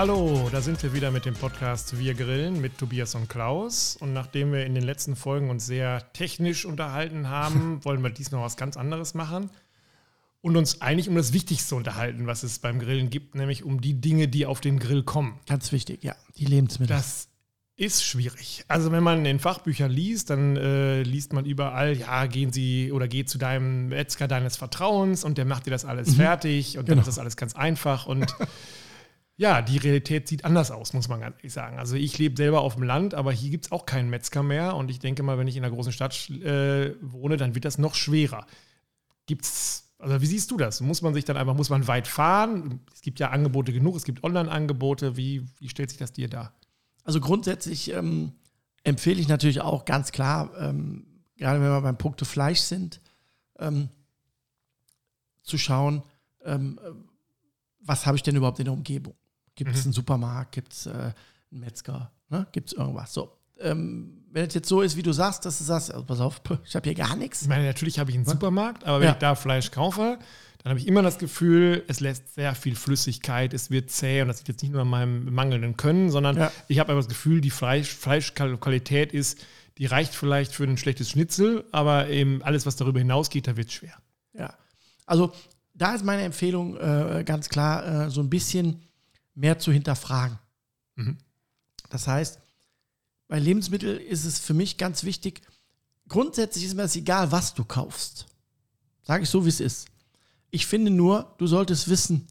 Hallo, da sind wir wieder mit dem Podcast Wir Grillen mit Tobias und Klaus. Und nachdem wir in den letzten Folgen uns sehr technisch unterhalten haben, wollen wir diesmal was ganz anderes machen und uns eigentlich um das Wichtigste unterhalten, was es beim Grillen gibt, nämlich um die Dinge, die auf den Grill kommen. Ganz wichtig, ja, die Lebensmittel. Das ist schwierig. Also wenn man in Fachbüchern liest, dann äh, liest man überall, ja, gehen Sie oder geh zu deinem Metzger deines Vertrauens und der macht dir das alles mhm. fertig und genau. dann ist das alles ganz einfach und ja, die Realität sieht anders aus, muss man ganz ehrlich sagen. Also ich lebe selber auf dem Land, aber hier gibt es auch keinen Metzger mehr und ich denke mal, wenn ich in einer großen Stadt äh, wohne, dann wird das noch schwerer. Gibt's also wie siehst du das? Muss man sich dann einfach, muss man weit fahren? Es gibt ja Angebote genug, es gibt Online-Angebote. Wie, wie stellt sich das dir dar? Also grundsätzlich ähm, empfehle ich natürlich auch ganz klar, ähm, gerade wenn wir beim Punkte Fleisch sind, ähm, zu schauen, ähm, was habe ich denn überhaupt in der Umgebung? Gibt es mhm. einen Supermarkt? Gibt es äh, einen Metzger? Ne? Gibt es irgendwas? So. Ähm, wenn es jetzt so ist, wie du sagst, dass du sagst, also pass auf, ich habe hier gar nichts. Ich meine, natürlich habe ich einen Supermarkt, aber wenn ja. ich da Fleisch kaufe, dann habe ich immer das Gefühl, es lässt sehr viel Flüssigkeit, es wird zäh und das liegt jetzt nicht nur an meinem mangelnden Können, sondern ja. ich habe einfach das Gefühl, die Fleisch, Fleischqualität ist, die reicht vielleicht für ein schlechtes Schnitzel, aber eben alles, was darüber hinausgeht, da wird es schwer. Ja, also da ist meine Empfehlung äh, ganz klar, äh, so ein bisschen mehr zu hinterfragen. Mhm. Das heißt, bei Lebensmitteln ist es für mich ganz wichtig, grundsätzlich ist mir das egal, was du kaufst. Sage ich so, wie es ist. Ich finde nur, du solltest wissen,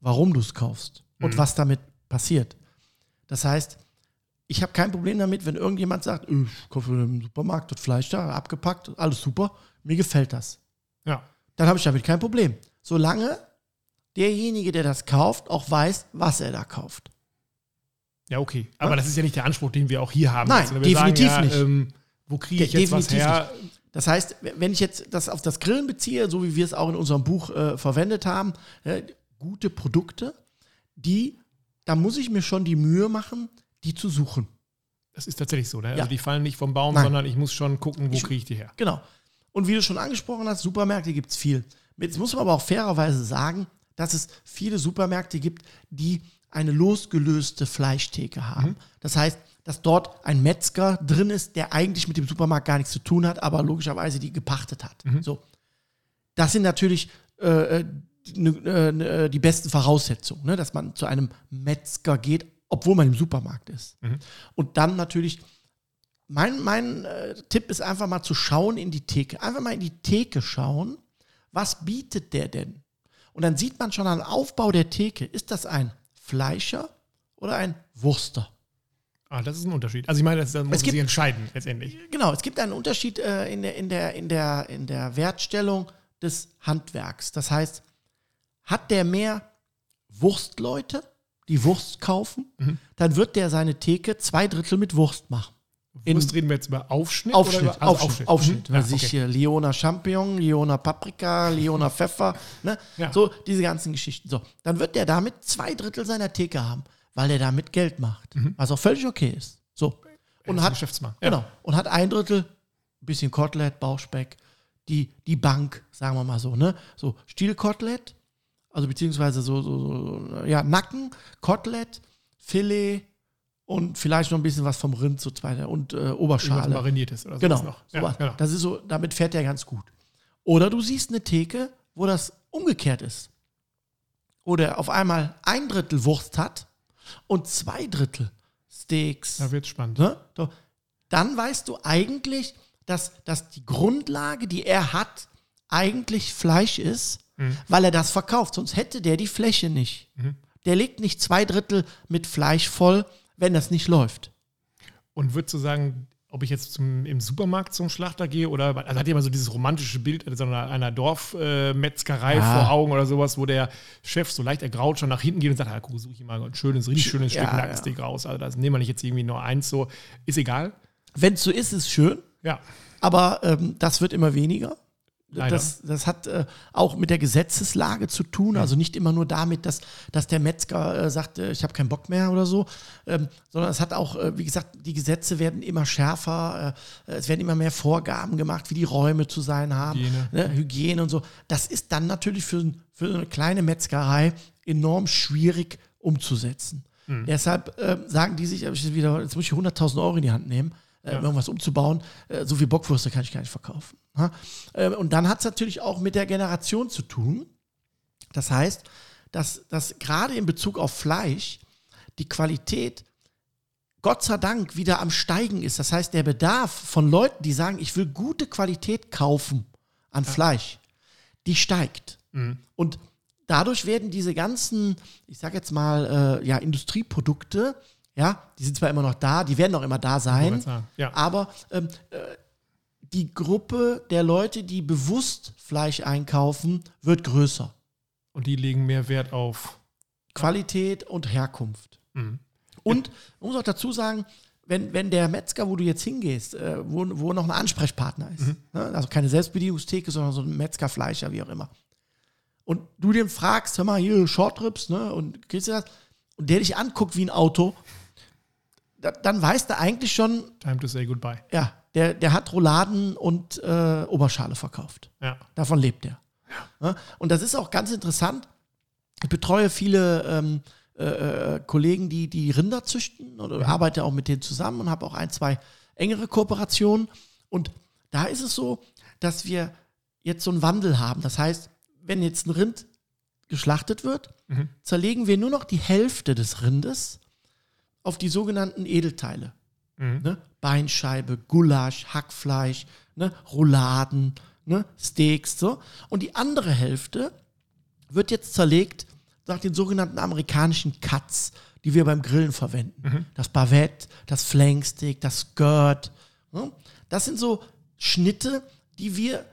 warum du es kaufst und mhm. was damit passiert. Das heißt, ich habe kein Problem damit, wenn irgendjemand sagt, äh, ich kaufe im Supermarkt das Fleisch da, abgepackt, alles super, mir gefällt das. Ja. Dann habe ich damit kein Problem. Solange derjenige, der das kauft, auch weiß, was er da kauft. Ja, okay. Aber ja? das ist ja nicht der Anspruch, den wir auch hier haben. Nein, definitiv sagen, ja, nicht. Ähm, wo kriege ich jetzt definitiv was her? Nicht. Das heißt, wenn ich jetzt das auf das Grillen beziehe, so wie wir es auch in unserem Buch äh, verwendet haben, äh, gute Produkte, die, da muss ich mir schon die Mühe machen, die zu suchen. Das ist tatsächlich so, ne? Also ja. Also die fallen nicht vom Baum, Nein. sondern ich muss schon gucken, wo kriege ich die her. Genau. Und wie du schon angesprochen hast, Supermärkte gibt es viel. Jetzt muss man aber auch fairerweise sagen, dass es viele Supermärkte gibt, die eine losgelöste Fleischtheke haben. Mhm. Das heißt, dass dort ein Metzger drin ist, der eigentlich mit dem Supermarkt gar nichts zu tun hat, aber logischerweise die gepachtet hat. Mhm. So. Das sind natürlich äh, äh die, äh, die besten Voraussetzungen, ne? dass man zu einem Metzger geht, obwohl man im Supermarkt ist. Mhm. Und dann natürlich, mein, mein äh, Tipp ist einfach mal zu schauen in die Theke. Einfach mal in die Theke schauen, was bietet der denn? Und dann sieht man schon am Aufbau der Theke, ist das ein Fleischer oder ein Wurster. Ah, das ist ein Unterschied. Also ich meine, das, das muss sich entscheiden letztendlich. Genau, es gibt einen Unterschied äh, in, der, in, der, in, der, in der Wertstellung des Handwerks. Das heißt, hat der mehr Wurstleute, die Wurst kaufen, mhm. dann wird der seine Theke zwei Drittel mit Wurst machen. Wurst reden wir jetzt über Aufschnitt? Aufschnitt, über, also Aufschnitt. Aufschnitt. Mhm. Ja, okay. hier Leona Champignon, Leona Paprika, Leona Pfeffer, ne? Ja. so diese ganzen Geschichten. So, dann wird der damit zwei Drittel seiner Theke haben, weil er damit Geld macht, mhm. was auch völlig okay ist. So und hat Geschäftsmann. Ja. genau und hat ein Drittel bisschen Kotelett, Bauchspeck, die die Bank, sagen wir mal so, ne, so Stielkotelett, also beziehungsweise so, so, so ja Nacken, Kotelett, Filet und vielleicht noch ein bisschen was vom Rind, so zweiter und äh, Oberschale. Mariniertes oder. Genau. Noch. Ja, genau. Das ist so, damit fährt er ganz gut. Oder du siehst eine Theke, wo das umgekehrt ist. Oder auf einmal ein Drittel Wurst hat und zwei Drittel Steaks. Da wird spannend. Ne? Dann weißt du eigentlich, dass, dass die Grundlage, die er hat, eigentlich Fleisch ist, mhm. weil er das verkauft. Sonst hätte der die Fläche nicht. Mhm. Der legt nicht zwei Drittel mit Fleisch voll, wenn das nicht läuft. Und würdest du sagen, ob ich jetzt zum, im Supermarkt zum Schlachter gehe oder also hat jemand so dieses romantische Bild so einer, einer Dorfmetzgerei äh, ja. vor Augen oder sowas, wo der Chef so leicht ergraut schon nach hinten geht und sagt, ah, guck, suche ich mal ein schönes, richtig schönes ja, Stück Nackensteak ja. raus. Also das nehmen wir nicht jetzt irgendwie nur eins so. Ist egal. Wenn es so ist, ist schön. Ja. Aber ähm, das wird immer weniger. Das, das hat äh, auch mit der Gesetzeslage zu tun, also nicht immer nur damit, dass, dass der Metzger äh, sagt, äh, ich habe keinen Bock mehr oder so, ähm, sondern es hat auch, äh, wie gesagt, die Gesetze werden immer schärfer, äh, es werden immer mehr Vorgaben gemacht, wie die Räume zu sein haben, Hygiene, ne, Hygiene und so. Das ist dann natürlich für, für eine kleine Metzgerei enorm schwierig umzusetzen. Deshalb äh, sagen die sich, jetzt muss ich 100.000 Euro in die Hand nehmen, äh, Ja. irgendwas umzubauen. Äh, so viel Bockwürste kann ich gar nicht verkaufen. Ha? Äh, und dann hat es natürlich auch mit der Generation zu tun. Das heißt, dass, dass gerade in Bezug auf Fleisch die Qualität Gott sei Dank wieder am Steigen ist. Das heißt, der Bedarf von Leuten, die sagen, ich will gute Qualität kaufen an Fleisch, die steigt. Und dadurch werden diese ganzen, ich sage jetzt mal, äh, ja, Industrieprodukte, ja, die sind zwar immer noch da, die werden auch immer da sein, ja. aber ähm, äh, die Gruppe der Leute, die bewusst Fleisch einkaufen, wird größer. Und die legen mehr Wert auf. Qualität und Herkunft. Mhm. Und man muss auch dazu sagen, wenn, wenn der Metzger, wo du jetzt hingehst, äh, wo, wo noch ein Ansprechpartner ist, ne? also keine Selbstbedienungstheke, sondern so ein Metzgerfleischer, wie auch immer, und du den fragst, hör mal, hier Shortrips, ne, und kriegst du das, und der dich anguckt wie ein Auto, dann weißt du eigentlich schon, Time to say goodbye. ja, der, der hat Rouladen und äh, Oberschale verkauft. Ja. Davon lebt er. Ja. Und das ist auch ganz interessant. Ich betreue viele ähm, äh, äh, Kollegen, die, die Rinder züchten oder arbeite auch mit denen zusammen und habe auch ein, zwei engere Kooperationen. Und da ist es so, dass wir jetzt so einen Wandel haben. Das heißt, wenn jetzt ein Rind geschlachtet wird, zerlegen wir nur noch die Hälfte des Rindes auf die sogenannten Edelteile. Ne? Beinscheibe, Gulasch, Hackfleisch, ne? Rouladen, ne? Steaks, so. Und die andere Hälfte wird jetzt zerlegt nach den sogenannten amerikanischen Cuts, die wir beim Grillen verwenden. Das Bavette, das Flanksteak, das Skirt. Ne? Das sind so Schnitte, die wir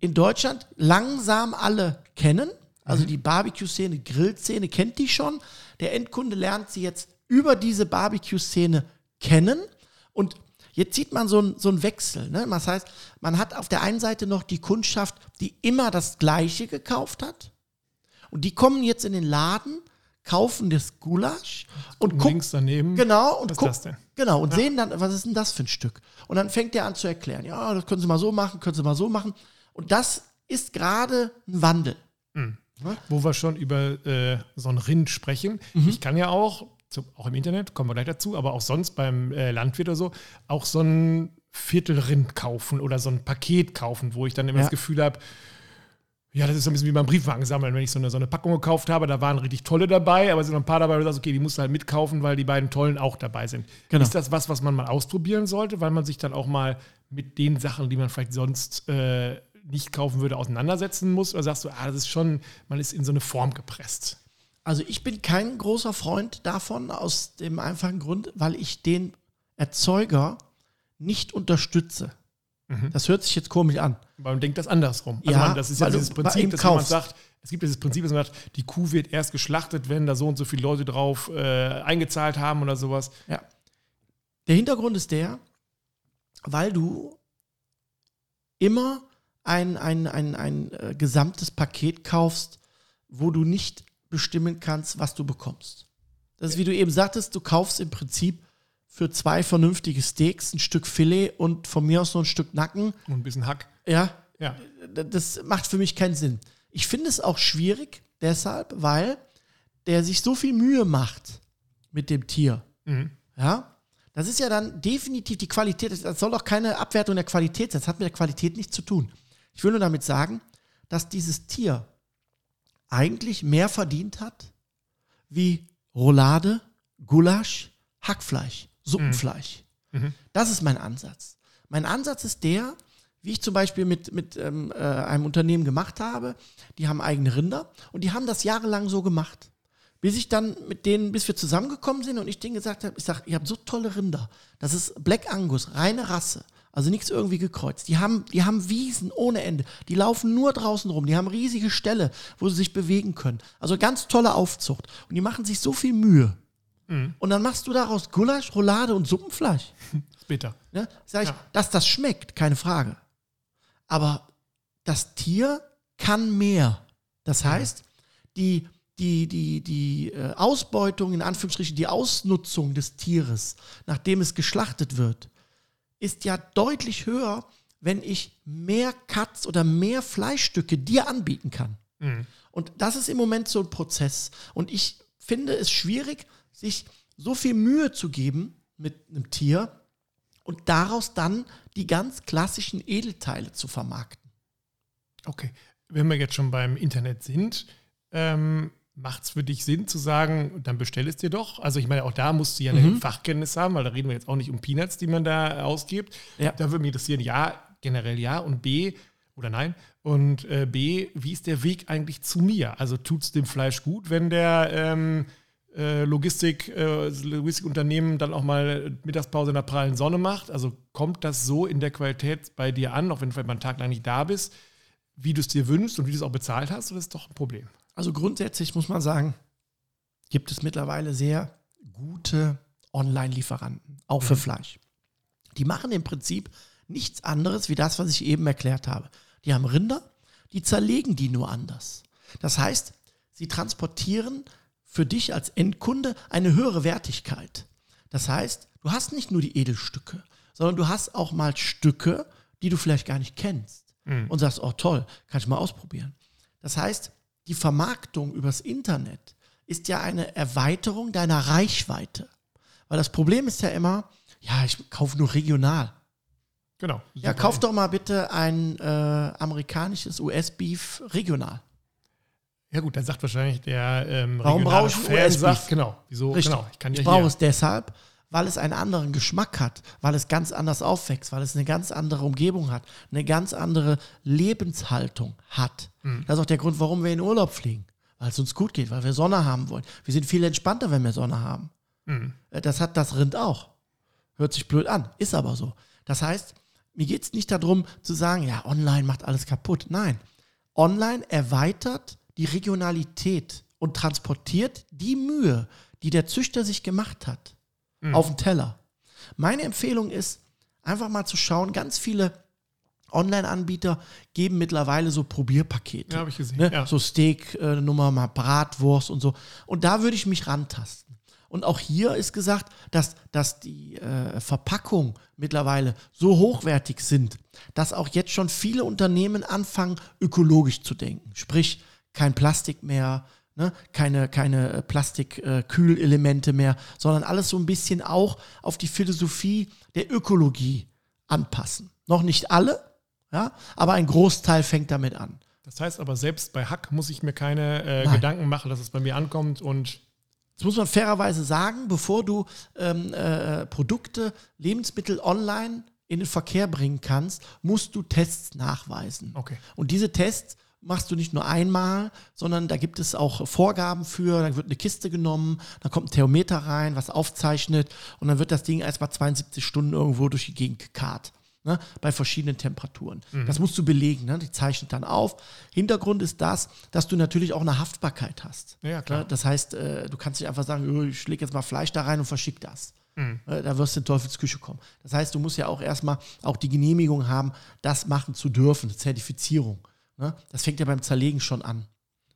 in Deutschland langsam alle kennen. Also die Barbecue-Szene, Grill-Szene kennt die schon. Der Endkunde lernt sie jetzt über diese Barbecue-Szene kennen. Und jetzt sieht man so einen so einen Wechsel. Ne? Das heißt, man hat auf der einen Seite noch die Kundschaft, die immer das Gleiche gekauft hat. Und die kommen jetzt in den Laden, kaufen das Gulasch und Und gucken. links daneben. Genau, und Was ist guck, das denn? Genau, und sehen dann, was ist denn das für ein Stück? Und dann fängt er an zu erklären, ja, das können Sie mal so machen, können Sie mal so machen. Und das ist gerade ein Wandel. wo wir schon über äh, so ein Rind sprechen. Mhm. Ich kann ja auch, auch im Internet, kommen wir gleich dazu, aber auch sonst beim äh, Landwirt oder so, auch so ein Viertelrind kaufen oder so ein Paket kaufen, wo ich dann immer Ja. das Gefühl habe, ja, das ist so ein bisschen wie beim Briefwagen sammeln. Wenn ich so eine, so eine Packung gekauft habe, da waren richtig tolle dabei, aber es sind noch ein paar dabei, wo du sagst, okay, die musst du halt mitkaufen, weil die beiden tollen auch dabei sind. Genau. Ist das was, was man mal ausprobieren sollte, weil man sich dann auch mal mit den Sachen, die man vielleicht sonst äh, nicht kaufen würde, auseinandersetzen muss? Oder sagst du, ah, das ist schon, man ist in so eine Form gepresst? Also ich bin kein großer Freund davon, aus dem einfachen Grund, weil ich den Erzeuger nicht unterstütze. Das hört sich jetzt komisch an. Man denkt das andersrum. Also Ja, man, das ist ja du dieses Prinzip, dass jemand kaufst. sagt, es gibt dieses Prinzip, dass man sagt, die Kuh wird erst geschlachtet, wenn da so und so viele Leute drauf äh, eingezahlt haben oder sowas. Ja. Der Hintergrund ist der, weil du immer ein, ein, ein, ein äh, gesamtes Paket kaufst, wo du nicht bestimmen kannst, was du bekommst. Das ist, wie du eben sagtest, du kaufst im Prinzip für zwei vernünftige Steaks ein Stück Filet und von mir aus noch ein Stück Nacken. Und ein bisschen Hack. Ja, Ja. das macht für mich keinen Sinn. Ich finde es auch schwierig, deshalb, weil der sich so viel Mühe macht mit dem Tier. Mhm. Ja, das ist ja dann definitiv die Qualität. Das- soll auch keine Abwertung der Qualität sein. Das hat mit der Qualität nichts zu tun. Ich will nur damit sagen, dass dieses Tier eigentlich mehr verdient hat wie Roulade, Gulasch, Hackfleisch, Suppenfleisch. Das ist mein Ansatz. Mein Ansatz ist der, wie ich zum Beispiel mit, mit ähm, äh, einem Unternehmen gemacht habe. Die haben eigene Rinder und die haben das jahrelang so gemacht. Bis ich dann mit denen, bis wir zusammengekommen sind und ich denen gesagt habe, ich sage, ihr habt so tolle Rinder. Das ist Black Angus, reine Rasse. Also nichts irgendwie gekreuzt. Die haben, die haben Wiesen ohne Ende. Die laufen nur draußen rum. Die haben riesige Ställe, wo sie sich bewegen können. Also ganz tolle Aufzucht. Und die machen sich so viel Mühe. Und dann machst du daraus Gulasch, Roulade und Suppenfleisch. Bitter. Ne? Sag ich, Ja. dass das schmeckt, keine Frage. Aber das Tier kann mehr. Das heißt, die, die, die, die äh, Ausbeutung, in Anführungsstrichen, die Ausnutzung des Tieres, nachdem es geschlachtet wird, ist ja deutlich höher, wenn ich mehr Cuts oder mehr Fleischstücke dir anbieten kann. Und das ist im Moment so ein Prozess. Und ich finde es schwierig, sich so viel Mühe zu geben mit einem Tier und daraus dann die ganz klassischen Edelteile zu vermarkten. Okay, wenn wir jetzt schon beim Internet sind, ähm, macht es für dich Sinn zu sagen, dann bestell es dir doch? Also ich meine, auch da musst du ja eine Mhm. Fachkenntnis haben, weil da reden wir jetzt auch nicht um Peanuts, die man da ausgibt. Ja. Da würde mich interessieren, ja, generell ja und B oder nein. Und äh, B, wie ist der Weg eigentlich zu mir? Also tut es dem Fleisch gut, wenn der ähm, äh, Logistik, äh, Logistikunternehmen dann auch mal Mittagspause in der prallen Sonne macht? Also kommt das so in der Qualität bei dir an, auch wenn du vielleicht mal einen Tag lang nicht da bist, wie du es dir wünschst und wie du es auch bezahlt hast? Oder ist das doch ein Problem? Also grundsätzlich muss man sagen, gibt es mittlerweile sehr gute Online-Lieferanten, auch für Fleisch. Die machen im Prinzip nichts anderes wie das, was ich eben erklärt habe. Die haben Rinder, die zerlegen die nur anders. Das heißt, sie transportieren für dich als Endkunde eine höhere Wertigkeit. Das heißt, du hast nicht nur die Edelstücke, sondern du hast auch mal Stücke, die du vielleicht gar nicht kennst und sagst, oh toll, kann ich mal ausprobieren. Das heißt, die Vermarktung übers Internet ist ja eine Erweiterung deiner Reichweite. Weil das Problem ist ja immer, ja, ich kaufe nur regional. Genau. Ja, kauf doch mal bitte ein äh, amerikanisches US-Beef regional. Ja gut, dann sagt wahrscheinlich der ähm, Warum brauche ich US-Beef? genau, wieso, Richtig. genau, ich kann ja ich brauche es deshalb, weil es einen anderen Geschmack hat, weil es ganz anders aufwächst, weil es eine ganz andere Umgebung hat, eine ganz andere Lebenshaltung hat. Mhm. Das ist auch der Grund, warum wir in Urlaub fliegen. Weil es uns gut geht, weil wir Sonne haben wollen. Wir sind viel entspannter, wenn wir Sonne haben. Mhm. Äh, Das hat das Rind auch. Hört sich blöd an, ist aber so. Das heißt, mir geht es nicht darum zu sagen, ja, online macht alles kaputt. Nein, online erweitert die Regionalität und transportiert die Mühe, die der Züchter sich gemacht hat, auf den Teller. Meine Empfehlung ist, einfach mal zu schauen, ganz viele Online-Anbieter geben mittlerweile so Probierpakete. Ja, habe ich gesehen. Ne? Ja. So Steak-Nummer, mal Bratwurst und so. Und da würde ich mich rantasten. Und auch hier ist gesagt, dass, dass die äh, Verpackungen mittlerweile so hochwertig sind, dass auch jetzt schon viele Unternehmen anfangen, ökologisch zu denken. Sprich, kein Plastik mehr, ne? keine, keine äh, Plastik-Kühlelemente mehr, sondern alles so ein bisschen auch auf die Philosophie der Ökologie anpassen. Noch nicht alle, ja, aber ein Großteil fängt damit an. Das heißt aber, selbst bei Hack muss ich mir keine äh. Gedanken machen, dass es bei mir ankommt und Das muss man fairerweise sagen, bevor du ähm, äh, Produkte, Lebensmittel online in den Verkehr bringen kannst, musst du Tests nachweisen. Okay. Und diese Tests machst du nicht nur einmal, sondern da gibt es auch Vorgaben für. Dann wird eine Kiste genommen, dann kommt ein Thermometer rein, was aufzeichnet und dann wird das Ding erst mal 72 Stunden irgendwo durch die Gegend gekarrt. Ne, bei verschiedenen Temperaturen. Das musst du belegen, ne? die zeichnet dann auf. Hintergrund ist das, dass du natürlich auch eine Haftbarkeit hast. Ja, klar. Ne, Das heißt, äh, du kannst nicht einfach sagen, "Oh, ich lege jetzt mal Fleisch da rein und verschick das. Äh, Da wirst du in Teufelsküche kommen. Das heißt, du musst ja auch erstmal auch die Genehmigung haben, das machen zu dürfen, eine Zertifizierung. Ne? Das fängt ja beim Zerlegen schon an.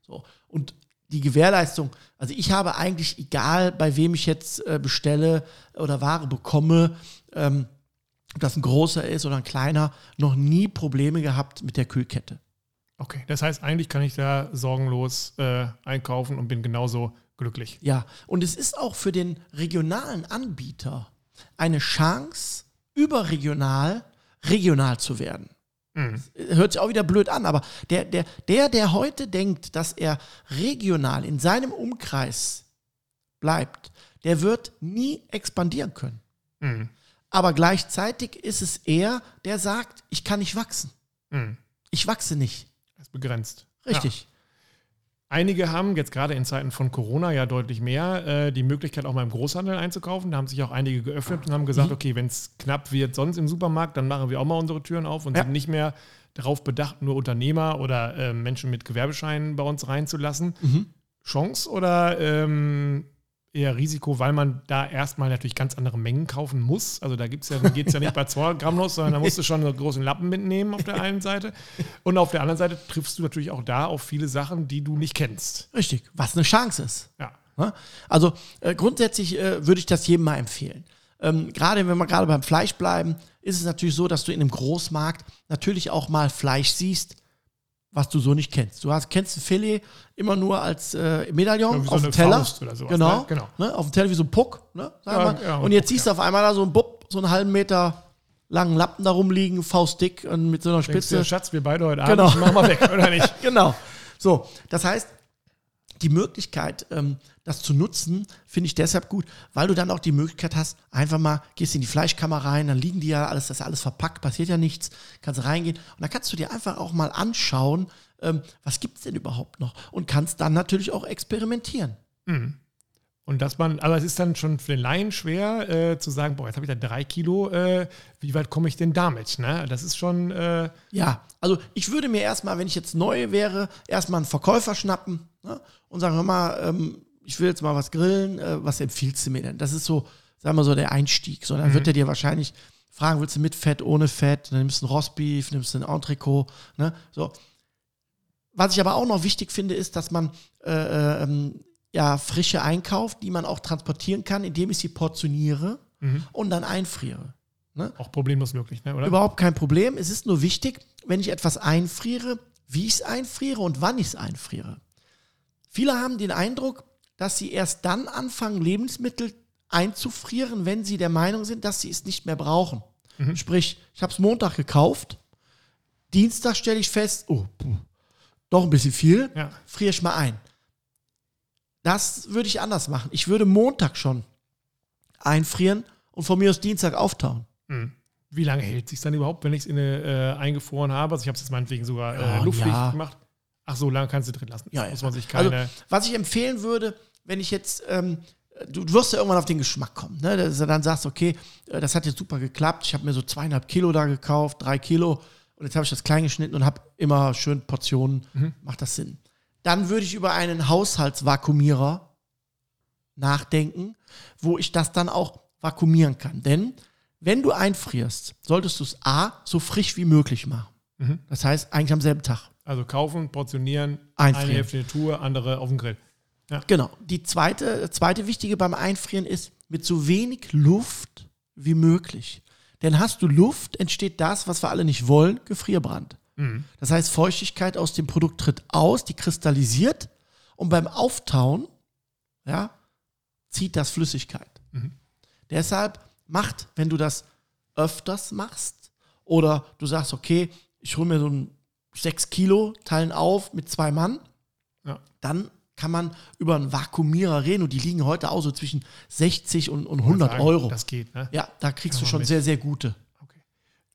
So. Und die Gewährleistung, also ich habe eigentlich, egal bei wem ich jetzt äh, bestelle oder Ware bekomme, ähm, ob das ein großer ist oder ein kleiner, noch nie Probleme gehabt mit der Kühlkette. okay. Das heißt, eigentlich kann ich da sorgenlos äh, einkaufen und bin genauso glücklich. Ja, und es ist auch für den regionalen Anbieter eine Chance, überregional regional zu werden. Hört sich auch wieder blöd an, aber der, der, der, der heute denkt, dass er regional in seinem Umkreis bleibt, der wird nie expandieren können. Mhm. Aber gleichzeitig ist es er, der sagt, ich kann nicht wachsen. Mhm. Ich wachse nicht. Das ist begrenzt. Richtig. Einige haben jetzt gerade in Zeiten von Corona ja deutlich mehr äh, die Möglichkeit, auch mal im Großhandel einzukaufen. Da haben sich auch einige geöffnet und haben gesagt, Mhm. okay, wenn es knapp wird sonst im Supermarkt, dann machen wir auch mal unsere Türen auf und Ja. sind nicht mehr darauf bedacht, nur Unternehmer oder äh, Menschen mit Gewerbescheinen bei uns reinzulassen. Mhm. Chance oder ähm, eher Risiko, weil man da erstmal natürlich ganz andere Mengen kaufen muss. Also da gibt's ja, geht es ja nicht bei 200 Gramm los, sondern da musst du schon einen großen Lappen mitnehmen auf der einen Seite. Und auf der anderen Seite triffst du natürlich auch da auf viele Sachen, die du nicht kennst. Richtig. Was eine Chance ist. Ja. Also äh, grundsätzlich äh, würde ich das jedem mal empfehlen. Ähm, gerade wenn wir gerade beim Fleisch bleiben, ist es natürlich so, dass du in einem Großmarkt natürlich auch mal Fleisch siehst, was du so nicht kennst. Du hast, kennst ein Filet immer nur als äh, Medaillon Ja, wie so auf dem Teller. Faust oder sowas, genau, ne? Genau. Ne? Auf dem Teller wie so ein Puck. Ne? Ja, ja, und jetzt Puck, siehst du auf einmal da so ein Bub, so einen halben Meter langen Lappen da rumliegen, faustdick und mit so einer Denkst du, Spitze. Schatz, wir beide heute Genau. Abend, machen wir weg, oder nicht? genau. So, das heißt, die Möglichkeit, ähm, das zu nutzen, finde ich deshalb gut, weil du dann auch die Möglichkeit hast, einfach mal, gehst in die Fleischkammer rein, dann liegen die ja alles, das ist alles verpackt, passiert ja nichts, kannst reingehen und dann kannst du dir einfach auch mal anschauen, ähm, was gibt es denn überhaupt noch und kannst dann natürlich auch experimentieren. Und dass man, aber es ist dann schon für den Laien schwer äh, zu sagen, boah, jetzt habe ich da drei Kilo, äh, wie weit komme ich denn damit? Ne? Das ist schon, äh, Ja, also ich würde mir erstmal, wenn ich jetzt neu wäre, erstmal einen Verkäufer schnappen ne, und sagen, hör mal, ähm, ich will jetzt mal was grillen, äh, was empfiehlst du mir denn? Das ist so, sagen wir so, der Einstieg. So, dann wird er dir wahrscheinlich fragen, willst du mit Fett, ohne Fett? Dann nimmst du ein Rostbeef, nimmst du ein Entrecot, ne? So. Was ich aber auch noch wichtig finde, ist, dass man äh, ähm, ja frische einkauft, die man auch transportieren kann, indem ich sie portioniere und dann einfriere. auch problemlos möglich, ne? oder? Überhaupt kein Problem. Es ist nur wichtig, wenn ich etwas einfriere, wie ich es einfriere und wann ich es einfriere. Viele haben den Eindruck, dass sie erst dann anfangen, Lebensmittel einzufrieren, wenn sie der Meinung sind, dass sie es nicht mehr brauchen. Sprich, ich habe es Montag gekauft, Dienstag stelle ich fest, oh, puh, doch ein bisschen viel, Ja. friere ich mal ein. Das würde ich anders machen. Ich würde Montag schon einfrieren und von mir aus Dienstag auftauen. Wie lange hält sich dann überhaupt, wenn ich es äh, eingefroren habe? Also ich habe es jetzt meinetwegen sogar äh, Ja, luftdicht ja. gemacht. Ach so, lange kannst du drin lassen. Ja, ja. Muss man sich keine. Also, was ich empfehlen würde, wenn ich jetzt, ähm, du, wirst ja irgendwann auf den Geschmack kommen, ne? dass du dann sagst, okay, äh, das hat jetzt super geklappt, ich habe mir so zweieinhalb Kilo da gekauft, drei Kilo und jetzt habe ich das klein geschnitten und habe immer schön Portionen, macht das Sinn. Dann würde ich über einen Haushaltsvakuumierer nachdenken, wo ich das dann auch vakuumieren kann. Denn wenn du einfrierst, solltest du es A, so frisch wie möglich machen. Das heißt, eigentlich am selben Tag. also kaufen, portionieren, Einfrieren. eine Hälfte in die Tour, andere auf dem Grill. Genau. Die zweite, zweite wichtige beim Einfrieren ist, mit so wenig Luft wie möglich. Denn hast du Luft, entsteht das, was wir alle nicht wollen, Gefrierbrand. Das heißt, Feuchtigkeit aus dem Produkt tritt aus, die kristallisiert und beim Auftauen ja, zieht das Flüssigkeit. Deshalb macht, wenn du das öfters machst oder du sagst, okay, ich hole mir so ein 6 Kilo, teilen auf mit zwei Mann, Ja. dann kann man über einen Vakuumierer reden und die liegen heute auch so zwischen 60 und, und 100 Sagen, Euro. Das geht, ne? ja, da kriegst Kann du schon mit. sehr, sehr gute.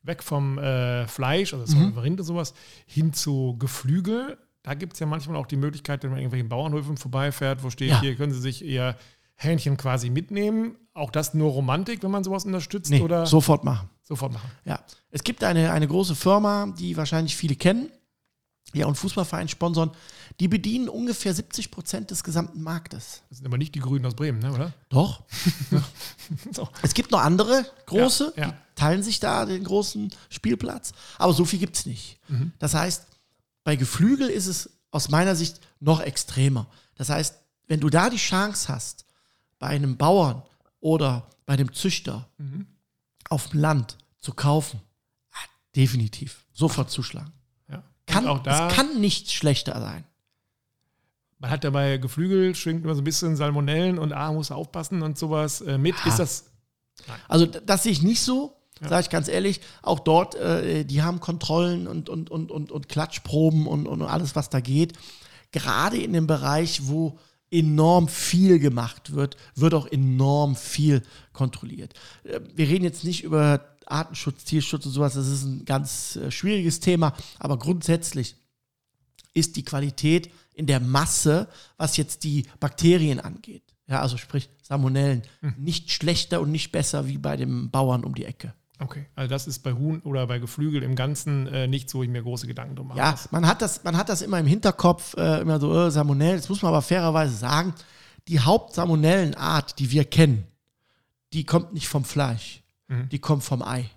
Weg vom äh, Fleisch, also Mhm. so Rind und sowas, hin zu Geflügel. Da gibt es ja manchmal auch die Möglichkeit, wenn man irgendwelchen Bauernhöfen vorbeifährt, wo steht, Ja. hier können Sie sich Ihr Hähnchen quasi mitnehmen. Auch das nur Romantik, wenn man sowas unterstützt Nee, oder sofort machen. sofort machen. Ja. Es gibt eine, eine große Firma, die wahrscheinlich viele kennen, ja, und Fußballverein sponsern, die bedienen ungefähr 70 Prozent des gesamten Marktes. Das sind aber nicht die Grünen aus Bremen, ne, oder? Doch. So. Es gibt noch andere große, Ja, ja. Teilen sich da den großen Spielplatz, aber so viel gibt es nicht. Das heißt, bei Geflügel ist es aus meiner Sicht noch extremer. Das heißt, wenn du da die Chance hast, bei einem Bauern oder bei einem Züchter auf dem Land zu kaufen, ah, definitiv sofort zuschlagen. Ja. Kann, auch da, es kann nicht schlechter sein. man hat ja bei Geflügel, schwingt immer so ein bisschen Salmonellen und ah, muss aufpassen und sowas äh, mit. Ja. Ist das, Also d- das sehe ich nicht so, sage ich ganz ehrlich. Auch dort, äh, die haben Kontrollen und, und, und, und, und Klatschproben und, und alles, was da geht. Gerade in dem Bereich, wo enorm viel gemacht wird, wird auch enorm viel kontrolliert. Äh, Wir reden jetzt nicht über Artenschutz, Tierschutz und sowas, das ist ein ganz äh, schwieriges Thema, aber grundsätzlich ist die Qualität in der Masse, was jetzt die Bakterien angeht, ja, also sprich Salmonellen, nicht schlechter und nicht besser wie bei dem Bauern um die Ecke. Okay. Also das ist bei Huhn oder bei Geflügel im Ganzen äh, nichts, wo ich mir große Gedanken drum mache. Ja, man hat das, man hat das immer im Hinterkopf, äh, immer so äh, Salmonellen. Jetzt muss man aber fairerweise sagen, die Hauptsalmonellenart, die wir kennen, die kommt nicht vom Fleisch, Mhm. die kommt vom Ei,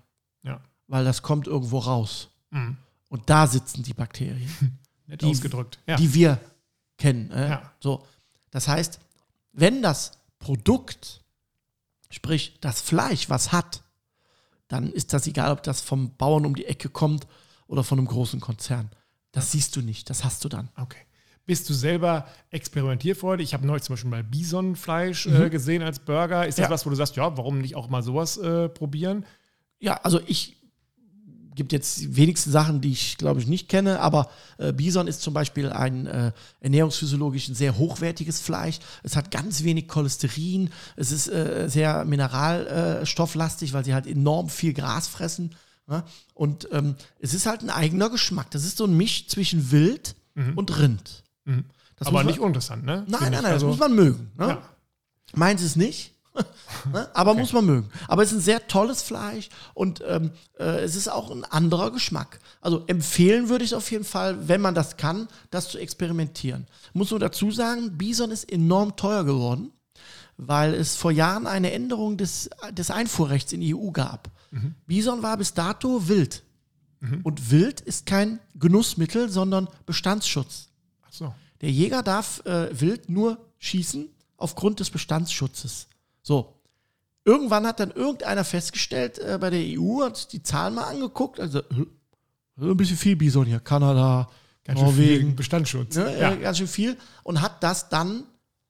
Ja. weil das kommt irgendwo raus. Mhm. Und da sitzen die Bakterien. Nett Die- ausgedrückt. Ja. die wir kennen. Äh? Ja. So, das heißt, wenn das Produkt, sprich das Fleisch, was hat, dann ist das egal, ob das vom Bauern um die Ecke kommt oder von einem großen Konzern. Das siehst du nicht, das hast du dann. Okay. Bist du selber experimentierfreudig? Ich habe neulich zum Beispiel mal Bisonfleisch Mhm. äh, gesehen als Burger. Ist das Ja. was, wo du sagst, ja, warum nicht auch mal sowas äh, probieren? Ja, also ich gibt jetzt die wenigsten Sachen, die ich glaube ich nicht kenne, aber äh, Bison ist zum Beispiel ein äh, ernährungsphysiologisch ein sehr hochwertiges Fleisch. Es hat ganz wenig Cholesterin, es ist äh, sehr mineralstofflastig, weil sie halt enorm viel Gras fressen. Ja? Und ähm, es ist halt ein eigener Geschmack. Das ist so ein Misch zwischen Wild und Rind. Das Mhm. Aber muss man- nicht uninteressant, ne? Nein, nein, nein, Also, das muss man mögen. Ne? ja. Meins ist nicht. ne? Aber muss man mögen. Aber es ist ein sehr tolles Fleisch und ähm, äh, es ist auch ein anderer Geschmack. Also empfehlen würde ich auf jeden Fall, wenn man das kann, das zu experimentieren. Muss nur dazu sagen, Bison ist enorm teuer geworden, weil es vor Jahren eine Änderung des, des Einfuhrrechts in die EU gab. Bison war bis dato wild. Und wild ist kein Genussmittel, sondern Bestandsschutz. Ach so. Der Jäger darf äh, wild nur schießen aufgrund des Bestandsschutzes. So. Irgendwann hat dann irgendeiner festgestellt äh, bei der EU, hat sich die Zahlen mal angeguckt, also äh, ein bisschen viel Bison hier, Kanada, Ganz schön viel Norwegen, Bestandsschutz. ne, ja. äh, ganz schön viel und hat das dann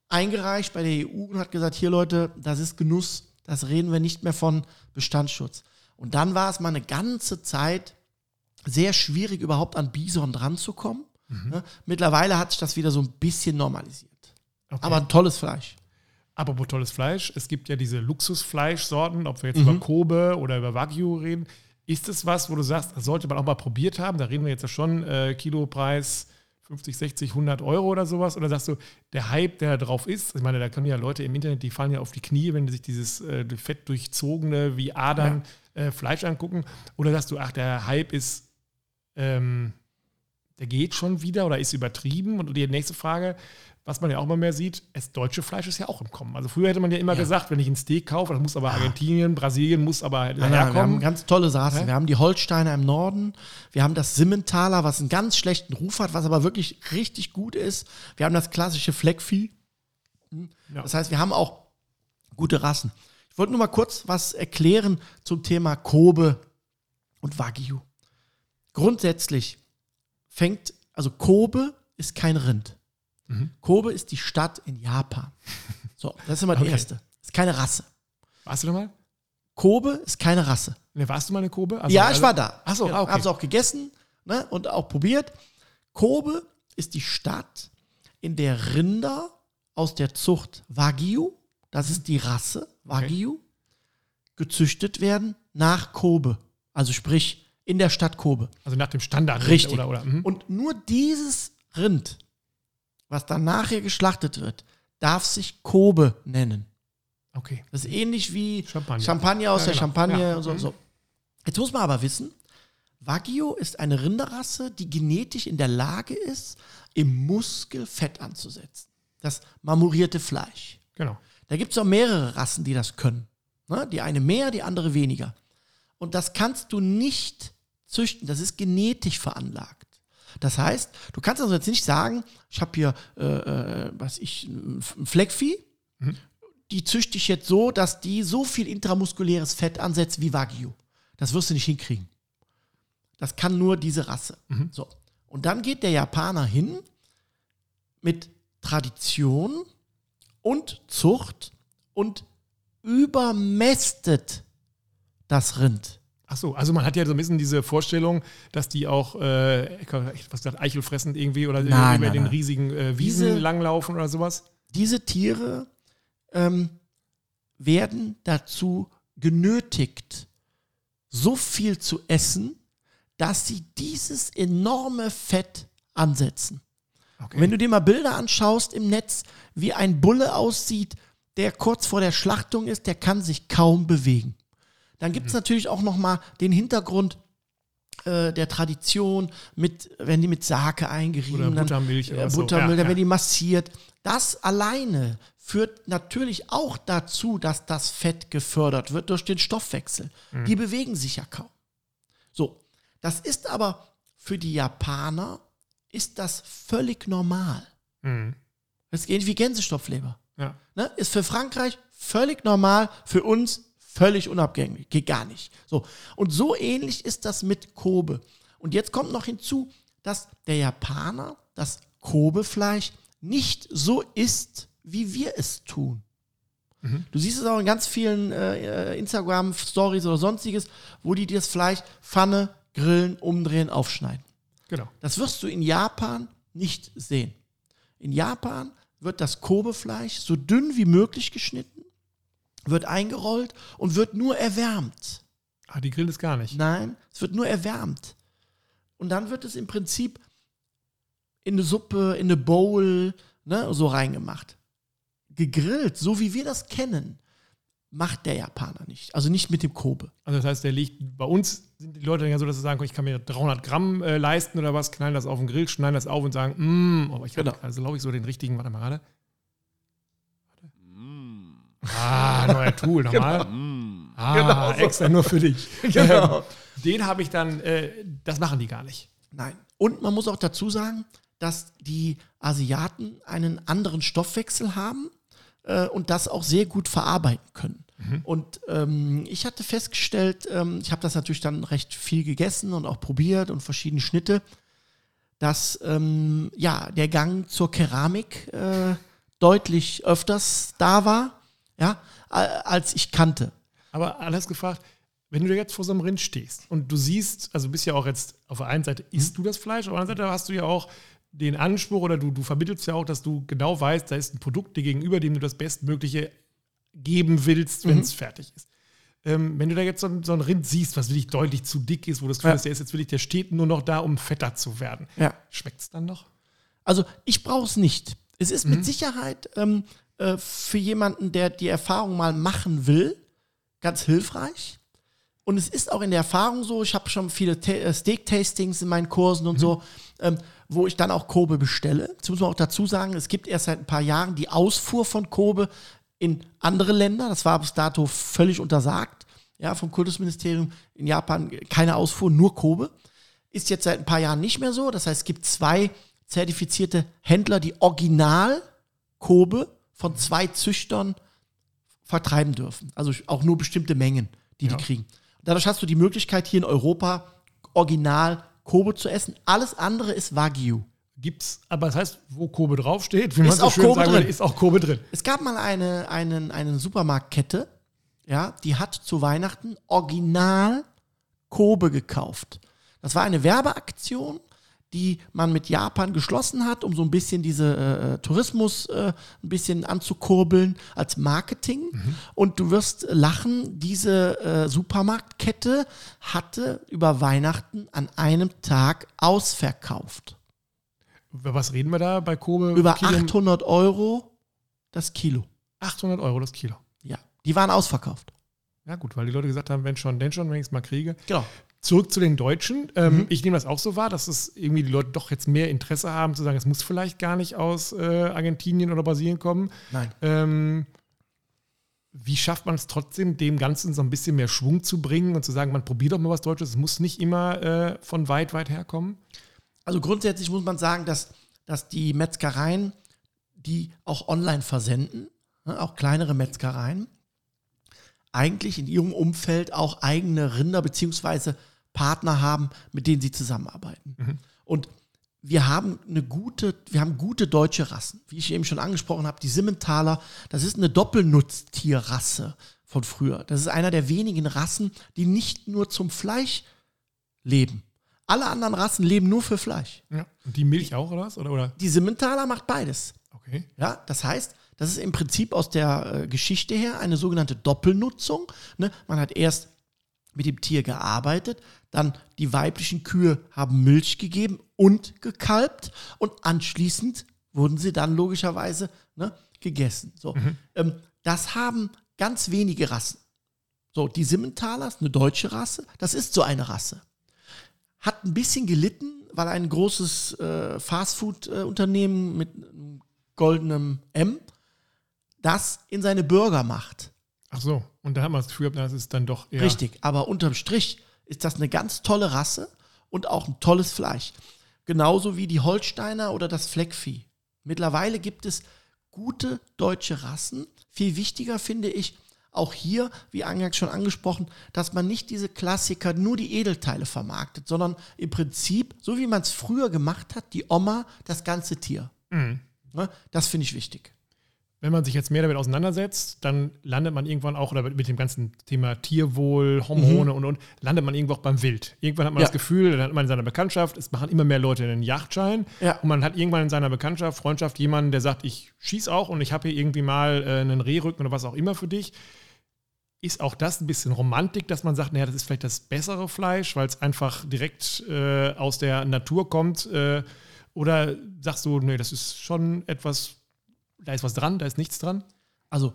eingereicht bei der EU und hat gesagt, hier Leute, das ist Genuss, das reden wir nicht mehr von Bestandsschutz. Und dann war es mal eine ganze Zeit sehr schwierig, überhaupt an Bison dranzukommen. Ne? Mittlerweile hat sich das wieder so ein bisschen normalisiert. Okay. Aber ein tolles Fleisch. Apropos tolles Fleisch, es gibt ja diese Luxusfleischsorten, ob wir jetzt Mhm. über Kobe oder über Wagyu reden. Ist es was, wo du sagst, das sollte man auch mal probiert haben? Da reden wir jetzt ja schon, äh, Kilopreis 50, 60, 100 Euro oder sowas. Oder sagst du, der Hype, der da drauf ist, ich meine, da können ja Leute im Internet, die fallen ja auf die Knie, wenn die sich dieses äh, fett durchzogene, wie Adern äh, Fleisch angucken. Oder sagst du, ach, der Hype ist, ähm, der geht schon wieder oder ist übertrieben? Und die nächste Frage, was man ja auch mal mehr sieht, das deutsche Fleisch ist ja auch im Kommen. Also früher hätte man ja immer Ja. gesagt, wenn ich ein Steak kaufe, das muss aber Argentinien, Brasilien, muss aber Nein, nein, wir haben herkommen. ganz tolle Rassen. Hä? Wir haben die Holsteiner im Norden, wir haben das Simmentaler, was einen ganz schlechten Ruf hat, was aber wirklich richtig gut ist. Wir haben das klassische Fleckvieh. Ja. Das heißt, wir haben auch gute Rassen. Ich wollte nur mal kurz was erklären zum Thema Kobe und Wagyu. Grundsätzlich fängt, also Kobe ist kein Rind. Kobe ist die Stadt in Japan. So, das ist immer die Okay. erste. Ist keine Rasse. Warst du da mal? Kobe ist keine Rasse. Ne, warst du mal eine Kobe? Also- ja, ich also- war da. Ach so, ja, ah, okay. Hab's auch gegessen ne, und auch probiert. Kobe ist die Stadt, in der Rinder aus der Zucht Wagyu, das ist die Rasse Wagyu, gezüchtet werden nach Kobe. Also sprich in der Stadt Kobe. Also nach dem Standard. Richtig. Oder, oder, mhm. Und nur dieses Rind, was dann nachher geschlachtet wird, darf sich Kobe nennen. okay. Das ist ähnlich wie Champagner. Champagner aus Ja, der genau. Champagne Ja. und so, Mhm. so. Jetzt muss man aber wissen, Wagyu ist eine Rinderrasse, die genetisch in der Lage ist, im Muskel Fett anzusetzen. Das marmorierte Fleisch. Genau. Da gibt es auch mehrere Rassen, die das können. Ne? Die eine mehr, die andere weniger. Und das kannst du nicht züchten. Das ist genetisch veranlagt. Das heißt, du kannst also jetzt nicht sagen, ich habe hier, äh, äh, was ich, ein Fleckvieh, die züchte ich jetzt so, dass die so viel intramuskuläres Fett ansetzt wie Wagyu. Das wirst du nicht hinkriegen. Das kann nur diese Rasse. So. Und dann geht der Japaner hin mit Tradition und Zucht und übermästet das Rind. Ach so, also man hat ja so ein bisschen diese Vorstellung, dass die auch, äh, was gesagt, eichelfressend irgendwie oder Nein, über nein, den nein. riesigen äh, Wiesen Diese- langlaufen oder sowas. Diese Tiere ähm, werden dazu genötigt, so viel zu essen, dass sie dieses enorme Fett ansetzen. Okay. Wenn du dir mal Bilder anschaust im Netz, wie ein Bulle aussieht, der kurz vor der Schlachtung ist, der kann sich kaum bewegen. Dann gibt es natürlich auch noch mal den Hintergrund äh, der Tradition, mit, wenn die mit Sake eingerieben, Oder dann, Buttermilch oder äh, so. Buttermilch, Ja, dann ja. werden die massiert. Das alleine führt natürlich auch dazu, dass das Fett gefördert wird durch den Stoffwechsel. Mhm. Die bewegen sich ja kaum. So, das ist aber für die Japaner ist das völlig normal. Mhm. Das ist ähnlich wie Gänsestoffleber. Ja. Ne? Ist für Frankreich völlig normal, für uns völlig unabgängig. Geht gar nicht. So. Und so ähnlich ist das mit Kobe. Und jetzt kommt noch hinzu, dass der Japaner das Kobe-Fleisch nicht so isst, wie wir es tun. Du siehst es auch in ganz vielen äh, Instagram-Stories oder sonstiges, wo die das Fleisch Pfanne, grillen, umdrehen, aufschneiden. Genau. Das wirst du in Japan nicht sehen. In Japan wird das Kobe-Fleisch so dünn wie möglich geschnitten, wird eingerollt und wird nur erwärmt. Ah, die grillen es gar nicht. Nein, es wird nur erwärmt. Und dann wird es im Prinzip in eine Suppe, in eine Bowl, ne, so reingemacht. Gegrillt, so wie wir das kennen, macht der Japaner nicht. Also nicht mit dem Kobe. Also das heißt, der liegt, bei uns sind die Leute ja so, dass sie sagen, ich kann mir 300 Gramm äh, leisten oder was, knallen das auf den Grill, schneiden das auf und sagen, mm, aber ich habe Genau. also glaube ich so den richtigen, warte mal gerade. Ah, neuer Tool, nochmal. Ah, Genau so. extra nur für dich. Genau. Ähm, Den habe ich dann, äh, das machen die gar nicht. Nein. Und man muss auch dazu sagen, dass die Asiaten einen anderen Stoffwechsel haben äh, und das auch sehr gut verarbeiten können. Und ähm, ich hatte festgestellt, ähm, ich habe das natürlich dann recht viel gegessen und auch probiert und verschiedene Schnitte, dass ähm, ja der Gang zur Keramik äh, deutlich öfters da war, ja, als ich kannte. Aber alles gefragt, wenn du jetzt vor so einem Rind stehst und du siehst, also du bist ja auch jetzt auf der einen Seite isst du das Fleisch, auf der anderen Seite hast du ja auch den Anspruch oder du, du vermittelst ja auch, dass du genau weißt, da ist ein Produkt dir gegenüber, dem du das Bestmögliche geben willst, wenn es fertig ist. Ähm, wenn du da jetzt so, ein- so ein Rind siehst, was wirklich deutlich zu dick ist, wo das Gefühl Ja. hast, der ist jetzt wirklich, der steht nur noch da, um fetter zu werden. Ja. Schmeckt es dann noch? Also ich brauche es nicht. Es ist mit Sicherheit ähm, äh, für jemanden, der die Erfahrung mal machen will, ganz hilfreich. Und es ist auch in der Erfahrung so, ich habe schon viele äh, Steak-Tastings in meinen Kursen und so, ähm, wo ich dann auch Kobe bestelle. Jetzt muss man auch dazu sagen, es gibt erst seit ein paar Jahren die Ausfuhr von Kobe in andere Länder. Das war bis dato völlig untersagt. Ja, vom Kultusministerium in Japan keine Ausfuhr, nur Kobe. Ist jetzt seit ein paar Jahren nicht mehr so. Das heißt, es gibt zwei zertifizierte Händler, die original Kobe von zwei Züchtern vertreiben dürfen. Also auch nur bestimmte Mengen, die Ja. die kriegen. Dadurch hast du die Möglichkeit, hier in Europa original Kobe zu essen. Alles andere ist Wagyu. Gibt's, aber das heißt, wo Kobe draufsteht, wie man Ist so auch schön Kobe sagen drin. ist auch Kobe drin. Es gab mal eine, einen, eine Supermarktkette, ja, die hat zu Weihnachten original Kobe gekauft. Das war eine Werbeaktion, die man mit Japan geschlossen hat, um so ein bisschen diese äh, Tourismus äh, ein bisschen anzukurbeln als Marketing. Und du wirst lachen, diese äh, Supermarktkette hatte über Weihnachten an einem Tag ausverkauft. Über was reden wir da bei Kobe? Über Kilo? 800 Euro das Kilo. 800 Euro das Kilo. Ja, die waren ausverkauft. Ja, gut, weil die Leute gesagt haben, wenn schon, denn schon, wenn ich es mal kriege. Genau. Zurück zu den Deutschen. Ähm, Ich nehme das auch so wahr, dass es irgendwie die Leute doch jetzt mehr Interesse haben, zu sagen, es muss vielleicht gar nicht aus äh, Argentinien oder Brasilien kommen. Nein. Ähm, wie schafft man es trotzdem, dem Ganzen so ein bisschen mehr Schwung zu bringen und zu sagen, man probiert doch mal was Deutsches, es muss nicht immer äh, von weit, weit herkommen? Also grundsätzlich muss man sagen, dass, dass die Metzgereien, die auch online versenden, ne, auch kleinere Metzgereien, eigentlich in ihrem Umfeld auch eigene Rinder beziehungsweise Partner haben, mit denen sie zusammenarbeiten. Und wir haben eine gute, wir haben gute deutsche Rassen. Wie ich eben schon angesprochen habe, die Simmentaler, das ist eine Doppelnutztierrasse von früher. Das ist einer der wenigen Rassen, die nicht nur zum Fleisch leben. Alle anderen Rassen leben nur für Fleisch. Ja. Und die Milch auch, oder was? Oder, oder? Die Simmentaler macht beides. Okay. Ja, das heißt, das ist im Prinzip aus der äh, Geschichte her eine sogenannte Doppelnutzung. Ne? Man hat erst mit dem Tier gearbeitet, dann die weiblichen Kühe haben Milch gegeben und gekalbt und anschließend wurden sie dann logischerweise ne, gegessen. So, ähm, das haben ganz wenige Rassen. So, die Simmentaler eine deutsche Rasse, das ist so eine Rasse. Hat ein bisschen gelitten, weil ein großes äh, Fastfood-Unternehmen mit einem goldenen M das in seine Burger macht. Ach so. Und da hat man das Gefühl, gehabt, das ist dann doch eher. Richtig, aber unterm Strich ist das eine ganz tolle Rasse und auch ein tolles Fleisch. Genauso wie die Holsteiner oder das Fleckvieh. Mittlerweile gibt es gute deutsche Rassen. Viel wichtiger finde ich auch hier, wie eingangs schon angesprochen, dass man nicht diese Klassiker, nur die Edelteile vermarktet, sondern im Prinzip, so wie man es früher gemacht hat, die Oma, das ganze Tier. Mhm. Ne? Das finde ich wichtig. Wenn man sich jetzt mehr damit auseinandersetzt, dann landet man irgendwann auch, oder mit dem ganzen Thema Tierwohl, Hormone und und, landet man irgendwo auch beim Wild. Irgendwann hat man Ja. das Gefühl, dann hat man in seiner Bekanntschaft, es machen immer mehr Leute einen Yachtschein Ja. und man hat irgendwann in seiner Bekanntschaft, Freundschaft jemanden, der sagt, ich schieß auch und ich habe hier irgendwie mal äh, einen Rehrücken oder was auch immer für dich. Ist auch das ein bisschen Romantik, dass man sagt, naja, das ist vielleicht das bessere Fleisch, weil es einfach direkt äh, aus der Natur kommt? Äh, oder sagst du, nee, das ist schon etwas, da ist was dran, da ist nichts dran? Also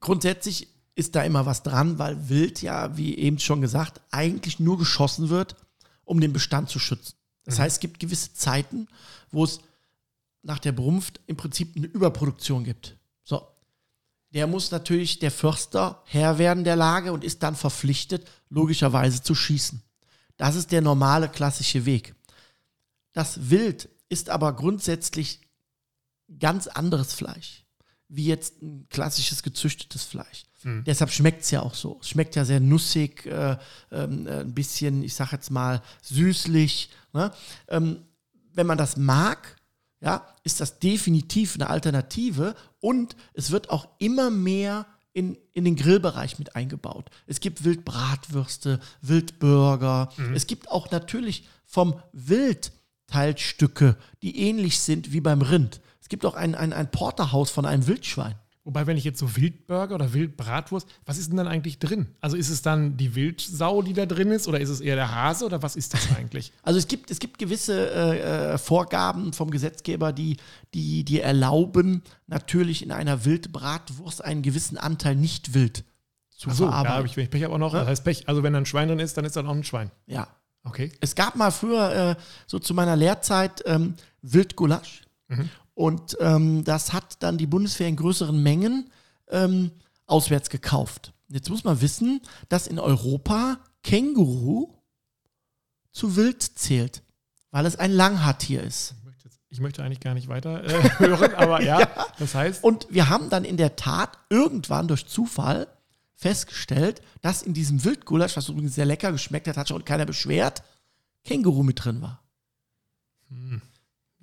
grundsätzlich ist da immer was dran, weil Wild ja, wie eben schon gesagt, eigentlich nur geschossen wird, um den Bestand zu schützen. Das heißt, es gibt gewisse Zeiten, wo es nach der Brunft im Prinzip eine Überproduktion gibt. So. Der muss natürlich der Förster Herr werden der Lage und ist dann verpflichtet, logischerweise zu schießen. Das ist der normale klassische Weg. Das Wild ist aber grundsätzlich ganz anderes Fleisch, wie jetzt ein klassisches gezüchtetes Fleisch. Deshalb schmeckt es ja auch so. Es schmeckt ja sehr nussig, äh, ähm, äh, ein bisschen, ich sag jetzt mal, süßlich. Ne? Ähm, wenn man das mag, ja, ist das definitiv eine Alternative und es wird auch immer mehr in, in den Grillbereich mit eingebaut. Es gibt Wildbratwürste, Wildburger. Es gibt auch natürlich vom Wild Teilstücke, die ähnlich sind wie beim Rind. Es gibt auch ein, ein, ein Porterhaus von einem Wildschwein. Wobei, wenn ich jetzt so Wildburger oder Wildbratwurst, was ist denn dann eigentlich drin? Also ist es dann die Wildsau, die da drin ist, oder ist es eher der Hase oder was ist das eigentlich? Also es gibt, es gibt gewisse äh, äh, Vorgaben vom Gesetzgeber, die, die, die erlauben, natürlich in einer Wildbratwurst einen gewissen Anteil nicht wild zu da verarbeiten. habe ich wenn ich Pech habe auch noch. Das heißt Pech. Also wenn da ein Schwein drin ist, dann ist da noch ein Schwein. ja. Okay. Es gab mal früher, äh, so zu meiner Lehrzeit, ähm, Wildgulasch. Und ähm, das hat dann die Bundeswehr in größeren Mengen ähm, auswärts gekauft. Jetzt muss man wissen, dass in Europa Känguru zu Wild zählt, weil es ein Langhaartier ist. Ich möchte, jetzt, ich möchte eigentlich gar nicht weiter äh, hören, aber ja, das heißt, Und wir haben dann in der Tat irgendwann durch Zufall festgestellt, dass in diesem Wildgulasch, was übrigens sehr lecker geschmeckt hat, hat schon keiner beschwert, Känguru mit drin war.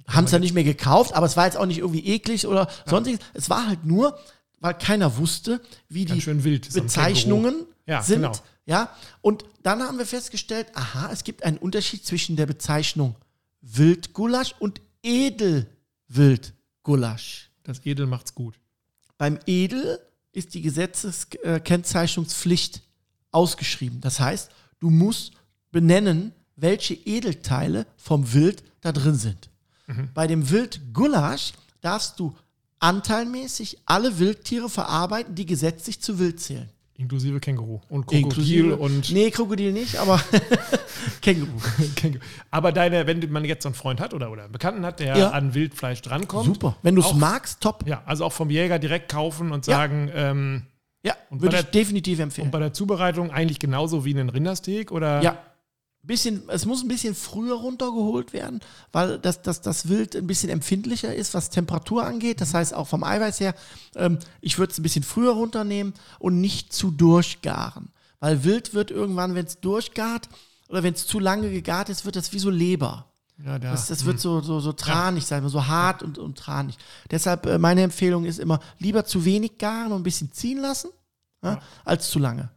Haben es dann nicht mehr gekauft, aber es war jetzt auch nicht irgendwie eklig oder sonstiges. Es war halt nur, weil keiner wusste, wie Ganz die Bezeichnungen Ja, sind. genau. Ja, und dann haben wir festgestellt, aha, es gibt einen Unterschied zwischen der Bezeichnung Wildgulasch und Edelwildgulasch. das Edel macht's gut. Beim Edel ist die Gesetzeskennzeichnungspflicht ausgeschrieben. Das heißt, du musst benennen, welche Edelteile vom Wild da drin sind. Bei dem Wildgulasch darfst du anteilmäßig alle Wildtiere verarbeiten, die gesetzlich zu Wild zählen. Inklusive Känguru und Krokodil und Nee, Krokodil nicht, aber Känguru. Känguru. Aber deine, wenn man jetzt so einen Freund hat oder, oder einen Bekannten hat, der Ja. an Wildfleisch drankommt. Super. Wenn du es magst, top. Ja, also auch vom Jäger direkt kaufen und Ja. sagen, ähm, Ja, Und würde ich der- definitiv empfehlen. und bei der Zubereitung eigentlich genauso wie einen Rindersteak oder? Ja. Bisschen, es muss ein bisschen früher runtergeholt werden, weil das, das, das Wild ein bisschen empfindlicher ist, was Temperatur angeht. Das heißt auch vom Eiweiß her, ähm, ich würde es ein bisschen früher runternehmen und nicht zu durchgaren. Weil Wild wird irgendwann, wenn es durchgart oder wenn es zu lange gegart ist, wird das wie so Leber. Ja, da. Das, das wird so, so, so tranig sein, so hart und, und tranig. Deshalb äh, meine Empfehlung ist immer, lieber zu wenig garen und ein bisschen ziehen lassen, ja, als zu lange.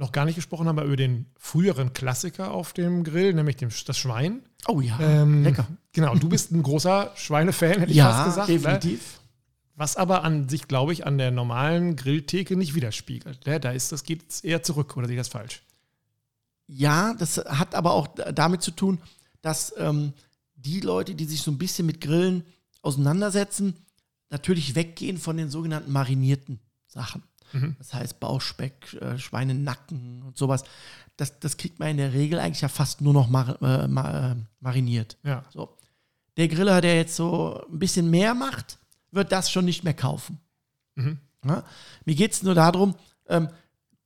Noch gar nicht gesprochen haben wir über den früheren Klassiker auf dem Grill, nämlich dem, das Schwein. Oh ja, Ähm, lecker. Genau, du bist ein großer Schweinefan, hätte ich Ja, fast gesagt. Ne? definitiv. Was aber an sich, glaube ich, an der normalen Grilltheke nicht widerspiegelt. Ne? Da ist das geht eher zurück, oder sehe ich das falsch? Ja, das hat aber auch damit zu tun, dass ähm, die Leute, die sich so ein bisschen mit Grillen auseinandersetzen, natürlich weggehen von den sogenannten marinierten Sachen. Das heißt Bauchspeck, äh, Schweinenacken und sowas. Das, das kriegt man in der Regel eigentlich ja fast nur noch mar äh, ma äh, mariniert. Ja. So. Der Griller, der jetzt so ein bisschen mehr macht, wird das schon nicht mehr kaufen. Ja? Mir geht es nur darum, ähm,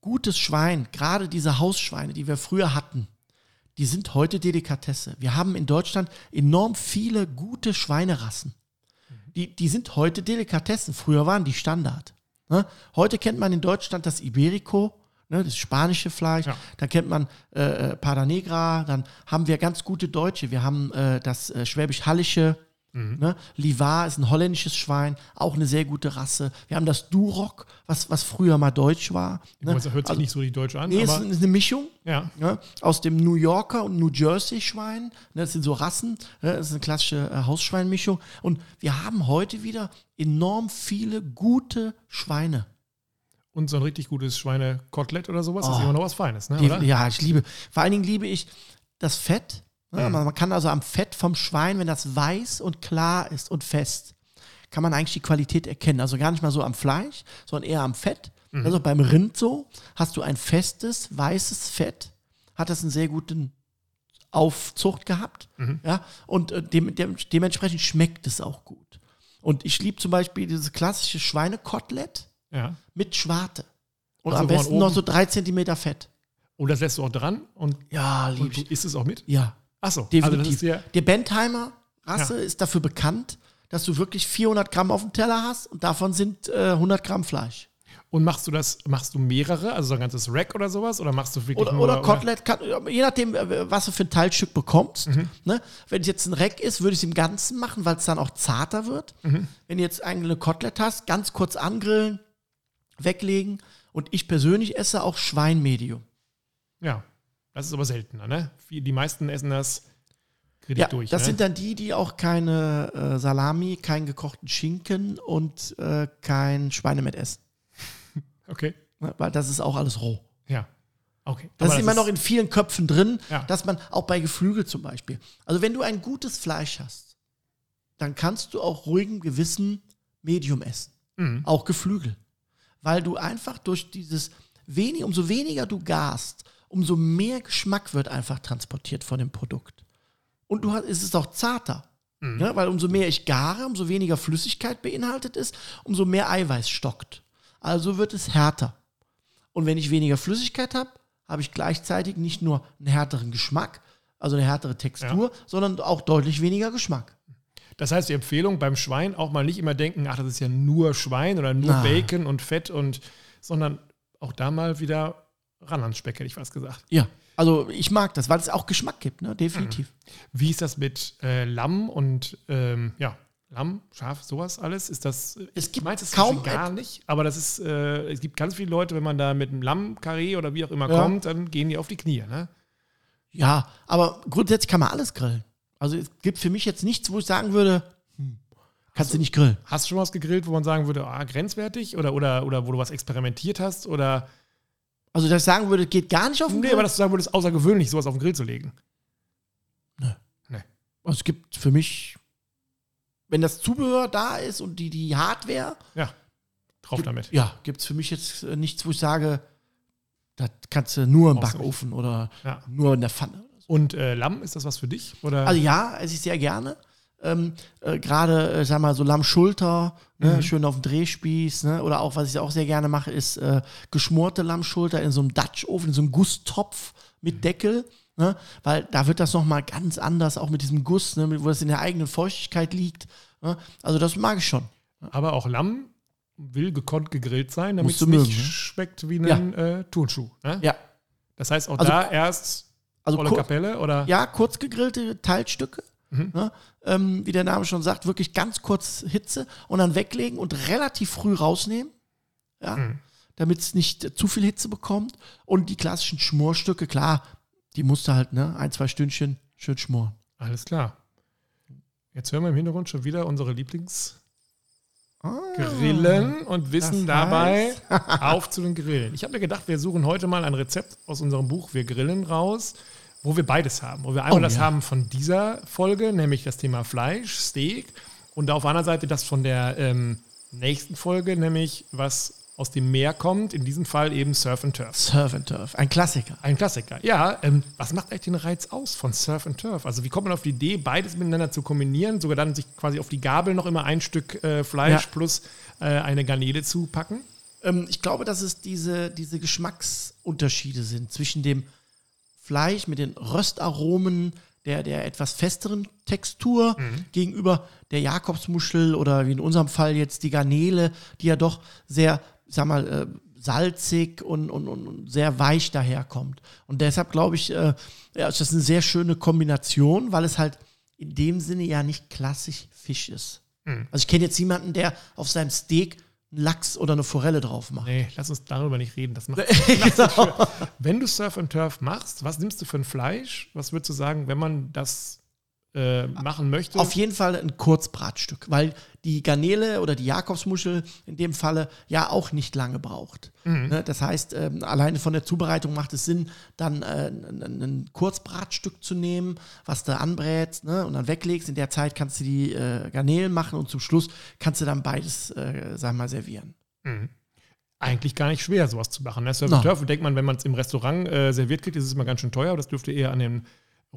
gutes Schwein, gerade diese Hausschweine, die wir früher hatten, die sind heute Delikatesse. Wir haben in Deutschland enorm viele gute Schweinerassen. Die, die sind heute Delikatessen. Früher waren die Standard. Ne? Heute kennt man in Deutschland das Iberico, ne, das spanische Fleisch. Ja. Da kennt man äh, äh, Pada Negra. Dann haben wir ganz gute Deutsche. Wir haben äh, das äh, Schwäbisch-Hallische. Mhm. Ne? Livar ist ein holländisches Schwein, auch eine sehr gute Rasse. Wir haben das Duroc, was, was früher mal deutsch war. Ne? Das hört sich nicht so die Deutsche an, Nee, ist, aber ist eine Mischung ja. ne? aus dem New Yorker und New Jersey Schwein. Ne? Das sind so Rassen. Ne? Das ist eine klassische äh, Hausschweinmischung. Und wir haben heute wieder enorm viele gute Schweine. Und so ein richtig gutes Schweinekotelett oder sowas Oh. ist immer noch was Feines, ne? Die, ja, ich liebe. Vor allen Dingen liebe ich das Fett. Mhm. Man, man kann also am Fett vom Schwein, wenn das weiß und klar ist und fest, kann man eigentlich die Qualität erkennen. Also gar nicht mal so am Fleisch, sondern eher am Fett. Mhm. Also beim Rind so, hast du ein festes, weißes Fett, hat das einen sehr guten Aufzucht gehabt. Mhm. Ja, und äh, dem, dem, dementsprechend schmeckt es auch gut. Und ich liebe zum Beispiel dieses klassische Schweinekotelett Ja. mit Schwarte. Und Also am besten noch so drei Zentimeter Fett. Und das lässt du auch dran und, Ja, lieb isst es auch mit? Ja, Achso, also definitiv. ist ja, Der Bentheimer Rasse Ja. ist dafür bekannt, dass du wirklich 400 Gramm auf dem Teller hast und davon sind äh, 100 Gramm Fleisch. Und machst du das, machst du mehrere, also so ein ganzes Rack oder sowas? Oder machst du wirklich Oder, nur, oder Kotelett, kann, je nachdem, äh, was du für ein Teilstück bekommst. Mhm. Ne? Wenn es jetzt ein Rack ist, würde ich es im Ganzen machen, weil es dann auch zarter wird. Mhm. Wenn du jetzt eigentlich eine Kotelett hast, ganz kurz angrillen, weglegen. Und ich persönlich esse auch Schweinmedium. Ja, das ist aber seltener, ne? Die meisten essen das richtig Ja, durch. das ne? sind dann die, die auch keine äh, Salami, keinen gekochten Schinken und äh, kein Schweinemett essen. okay? Weil das ist auch alles roh. ja. Okay. Das Aber ist immer noch in vielen Köpfen drin, Ja. dass man auch bei Geflügel zum Beispiel. Also wenn du ein gutes Fleisch hast, dann kannst du auch ruhigem Gewissen Medium essen. Mhm. Auch Geflügel. Weil du einfach durch dieses wenig, umso weniger du garst, umso mehr Geschmack wird einfach transportiert von dem Produkt. Und du hast, es ist auch zarter. Mhm. Ne? Weil umso mehr ich gare, umso weniger Flüssigkeit beinhaltet ist, umso mehr Eiweiß stockt. Also wird es härter. Und wenn ich weniger Flüssigkeit habe, habe ich gleichzeitig nicht nur einen härteren Geschmack, also eine härtere Textur, sondern auch deutlich weniger Geschmack. Das heißt, die Empfehlung beim Schwein auch mal nicht immer denken, ach, das ist ja nur Schwein oder nur Nein. Bacon und Fett und, sondern auch da mal wieder ran ans Speck, hätte ich fast gesagt. Ja. Also ich mag das, weil es auch Geschmack gibt, ne? Definitiv. Wie ist das mit äh, Lamm und ähm, ja, Lamm, Schaf, sowas alles? Ist das, Es gibt meinst du es kaum gar nicht, aber das ist, äh, es gibt ganz viele Leute, wenn man da mit einem Lammkarree oder wie auch immer Ja. kommt, dann gehen die auf die Knie, ne? Ja, aber grundsätzlich kann man alles grillen. Also es gibt für mich jetzt nichts, wo ich sagen würde, hm, kannst du nicht grillen. Hast du schon was gegrillt, wo man sagen würde, ah, grenzwertig oder, oder, oder wo du was experimentiert hast oder Also dass ich sagen würde, geht gar nicht auf den nee, Grill. aber dass du sagen würdest, außergewöhnlich, sowas auf den Grill zu legen. also es gibt für mich, wenn das Zubehör da ist und die, die Hardware, Ja, drauf damit. ja, gibt es für mich jetzt äh, nichts, wo ich sage, das kannst du nur im Brauchst Backofen oder Ja. nur in der Pfanne. Und äh, Lamm, ist das was für dich? Oder? Also ja, esse ich sehr gerne. Ähm, äh, Gerade, äh, sag mal, so Lammschulter, ne, Mhm. schön auf dem Drehspieß, ne? Oder auch, was ich auch sehr gerne mache, ist äh, geschmorte Lammschulter in so einem Dutch-Ofen, in so einem Gusstopf mit Deckel. Ne? Weil da wird das nochmal ganz anders, auch mit diesem Guss, ne? wo das in der eigenen Feuchtigkeit liegt. Ne? Also das mag ich schon. Aber auch Lamm will gekonnt gegrillt sein, damit es nicht mögen, ne? schmeckt wie ein äh, Turnschuh. Ne? Ja. Das heißt auch Also- da erst Also Kapelle oder? Ja, kurz gegrillte Teilstücke. Mhm. Ne? Ähm, wie der Name schon sagt, wirklich ganz kurz Hitze und dann weglegen und relativ früh rausnehmen. Ja, Mhm. damit es nicht zu viel Hitze bekommt. Und die klassischen Schmorstücke, klar, die musst du halt, ne, ein, zwei Stündchen schön schmoren. Alles klar. Jetzt hören wir im Hintergrund schon wieder unsere Lieblingsgrillen und wissen Ah, das dabei auf zu den Grillen. Ich habe mir gedacht, wir suchen heute mal ein Rezept aus unserem Buch Wir grillen raus, wo wir beides haben. Wo wir einmal Oh, das ja. haben von dieser Folge, nämlich das Thema Fleisch, Steak und auf der anderen Seite das von der ähm, nächsten Folge, nämlich was aus dem Meer kommt, in diesem Fall eben Surf and Turf. Surf and Turf, ein Klassiker. Ein Klassiker. Ja, ähm, was macht eigentlich den Reiz aus von Surf and Turf? Also wie kommt man auf die Idee, beides miteinander zu kombinieren, sogar dann sich quasi auf die Gabel noch immer ein Stück äh, Fleisch Ja. plus äh, eine Garnele zu packen? Ähm, ich glaube, dass es diese, diese Geschmacksunterschiede sind zwischen dem Fleisch mit den Röstaromen der, der etwas festeren Textur gegenüber der Jakobsmuschel oder wie in unserem Fall jetzt die Garnele, die ja doch sehr sag mal, äh, salzig und, und, und sehr weich daherkommt. Und deshalb glaube ich, äh, ja, ist das eine sehr schöne Kombination, weil es halt in dem Sinne ja nicht klassisch Fisch ist. Mhm. Also ich kenne jetzt niemanden, der auf seinem Steak einen Lachs oder eine Forelle drauf macht. Nee, lass uns darüber nicht reden. Das macht, genau. Wenn du Surf and Turf machst, was nimmst du für ein Fleisch? Was würdest du sagen, wenn man das äh, machen möchte? Auf jeden Fall ein Kurzbratstück, weil die Garnele oder die Jakobsmuschel in dem Falle ja auch nicht lange braucht. Ne? Das heißt, ähm, alleine von der Zubereitung macht es Sinn, dann äh, ein, Kurzbratstück zu nehmen, was du anbrätst ne? und dann weglegst. In der Zeit kannst du die äh, Garnelen machen und zum Schluss kannst du dann beides, äh, sag mal, servieren. Eigentlich gar nicht schwer, sowas zu machen. Ne? Surf No. and Turf, denkt man, wenn man es im Restaurant äh, serviert kriegt, ist es immer ganz schön teuer. Das dürfte eher an den.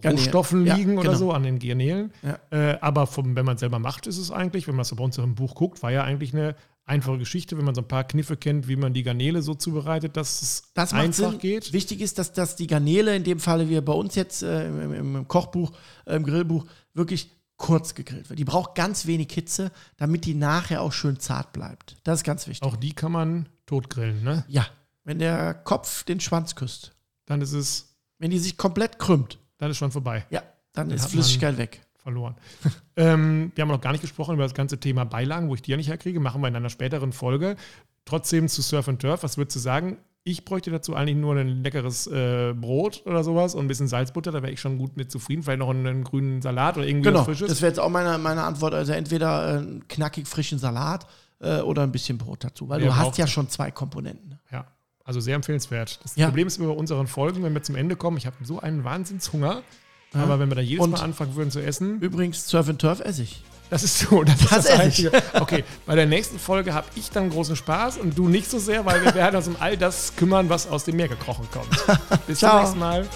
Rohstoffen Ja, liegen oder genau. so, an den Garnelen. Ja. Äh, aber vom, wenn man es selber macht, ist es eigentlich, wenn man es so bei uns im Buch guckt, war ja eigentlich eine einfache Geschichte, wenn man so ein paar Kniffe kennt, wie man die Garnele so zubereitet, dass es Das einfach Sinn. geht. Wichtig ist, dass, dass die Garnele, in dem Falle wie bei uns jetzt äh, im, im, im Kochbuch, äh, im Grillbuch, wirklich kurz gegrillt wird. Die braucht ganz wenig Hitze, damit die nachher auch schön zart bleibt. Das ist ganz wichtig. Auch die kann man totgrillen, ne? Ja, wenn der Kopf den Schwanz küsst. Dann ist es, Wenn die sich komplett krümmt, dann ist schon vorbei. ja, dann Dann ist Flüssigkeit weg. verloren. ähm, wir haben noch gar nicht gesprochen über das ganze Thema Beilagen, wo ich die ja nicht herkriege. Machen wir in einer späteren Folge. Trotzdem zu Surf and Turf, was würdest du sagen? Ich bräuchte dazu eigentlich nur ein leckeres äh, Brot oder sowas und ein bisschen Salzbutter, da wäre ich schon gut mit zufrieden. Vielleicht noch einen, einen grünen Salat oder irgendwie Genau, was Frisches. das wäre jetzt auch meine, meine Antwort. Also entweder äh, einen knackig frischen Salat äh, oder ein bisschen Brot dazu, weil Wer du hast ja schon zwei Komponenten. ne? Ja, also sehr empfehlenswert. Das Ja. Problem ist über unseren Folgen, wenn wir zum Ende kommen, ich habe so einen Wahnsinnshunger. Aber wenn wir da jedes Und- Mal anfangen würden zu essen, Übrigens, Surf and Turf esse ich. das ist so, das, ist Das das esse ich. Einzige. Okay, bei der nächsten Folge habe ich dann großen Spaß und du nicht so sehr, weil wir werden uns um all das kümmern, was aus dem Meer gekrochen kommt. Bis zum Ciao. nächsten Mal.